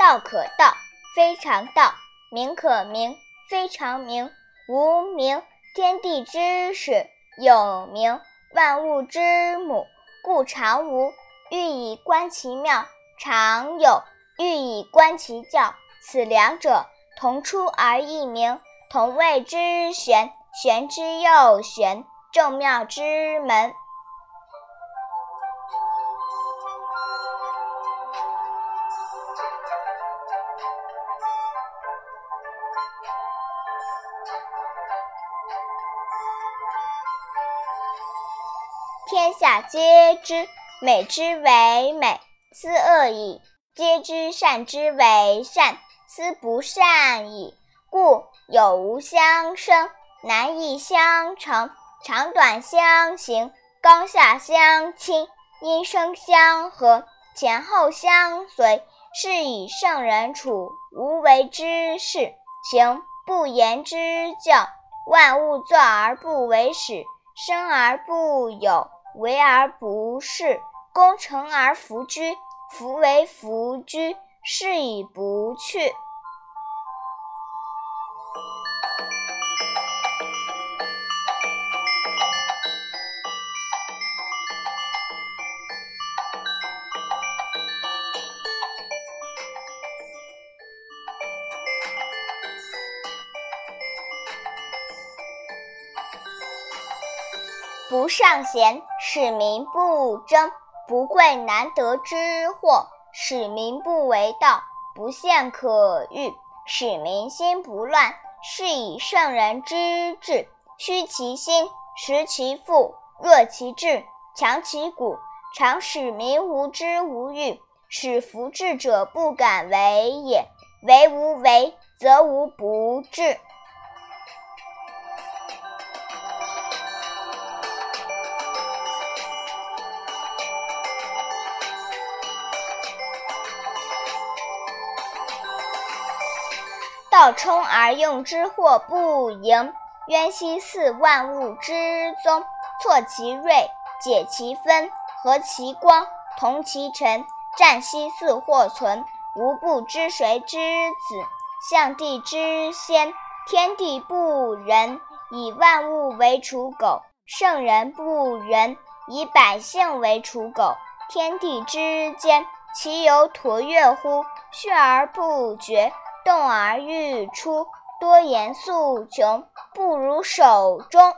道可道，非常道；名可名，非常名。无名，天地之始；有名，万物之母。故常无，欲以观其妙；常有，欲以观其教。此两者，同出而异名，同谓之玄。玄之又玄，众妙之门。天下皆知美之为美，斯恶已；皆知善之为善，斯不善已。故有无相生，难易相成，长短相形，高下相倾，音声相和，前后相随。是以圣人处无为之事，行不言之教。万物作而不为始，生而不有。为而不恃，功成而弗居，夫为弗居，是以不去。不尚贤，使民不争；不贵难得之货，使民不为盗；不陷可欲，使民心不乱。是以圣人之治，虚其心，实其腹，弱其志，强其骨，常使民无知无欲，使夫治者不敢为也。为无为，则无不治。道冲而用之，或不盈。渊兮似万物之宗，错其锐，解其分，和其光，同其尘。战兮似或存，无不知谁之子，象帝之先。天地不仁，以万物为刍狗；圣人不仁，以百姓为刍狗。天地之间，其有橐越乎？血而不绝。动而欲出，多言数穷，不如守中。